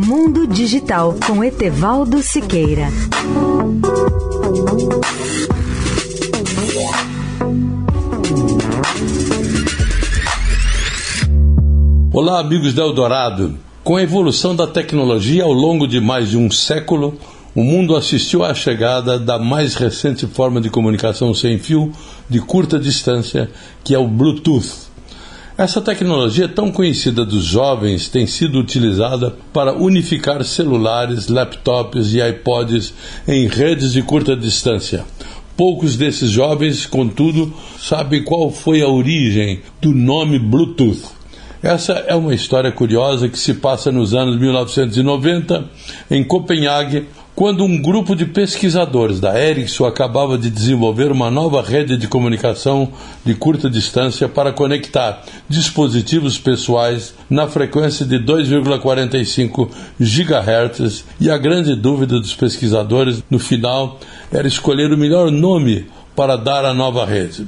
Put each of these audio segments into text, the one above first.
Mundo Digital com Etevaldo Siqueira. Olá, amigos da Eldorado. Com a evolução da tecnologia ao longo de mais de um século, o mundo assistiu à chegada da mais recente forma de comunicação sem fio de curta distância, que é o Bluetooth. Essa tecnologia tão conhecida dos jovens tem sido utilizada para unificar celulares, laptops e iPods em redes de curta distância. Poucos desses jovens, contudo, sabem qual foi a origem do nome Bluetooth. Essa é uma história curiosa que se passa nos anos 1990 em Copenhague, quando um grupo de pesquisadores da Ericsson acabava de desenvolver uma nova rede de comunicação de curta distância para conectar dispositivos pessoais na frequência de 2,45 GHz, e a grande dúvida dos pesquisadores no final era escolher o melhor nome para dar à nova rede.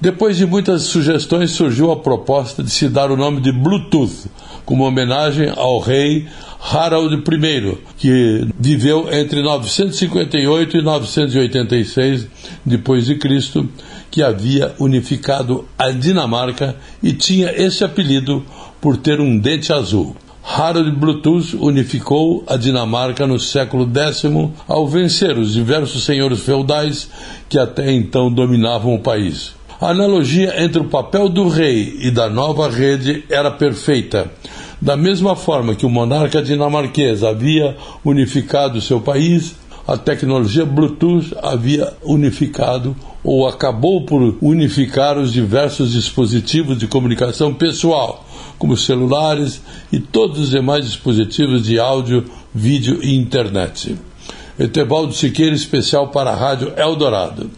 Depois de muitas sugestões, surgiu a proposta de se dar o nome de Bluetooth, como homenagem ao rei Harald I, que viveu entre 958 e 986 depois de Cristo, que havia unificado a Dinamarca e tinha esse apelido por ter um dente azul. Harald Bluetooth unificou a Dinamarca no século X ao vencer os diversos senhores feudais que até então dominavam o país. A analogia entre o papel do rei e da nova rede era perfeita. Da mesma forma que o monarca dinamarquês havia unificado seu país, a tecnologia Bluetooth havia unificado ou acabou por unificar os diversos dispositivos de comunicação pessoal, como celulares e todos os demais dispositivos de áudio, vídeo e internet. Etevaldo Siqueira, especial para a Rádio Eldorado.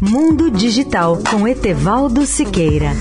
Mundo Digital com Etevaldo Siqueira.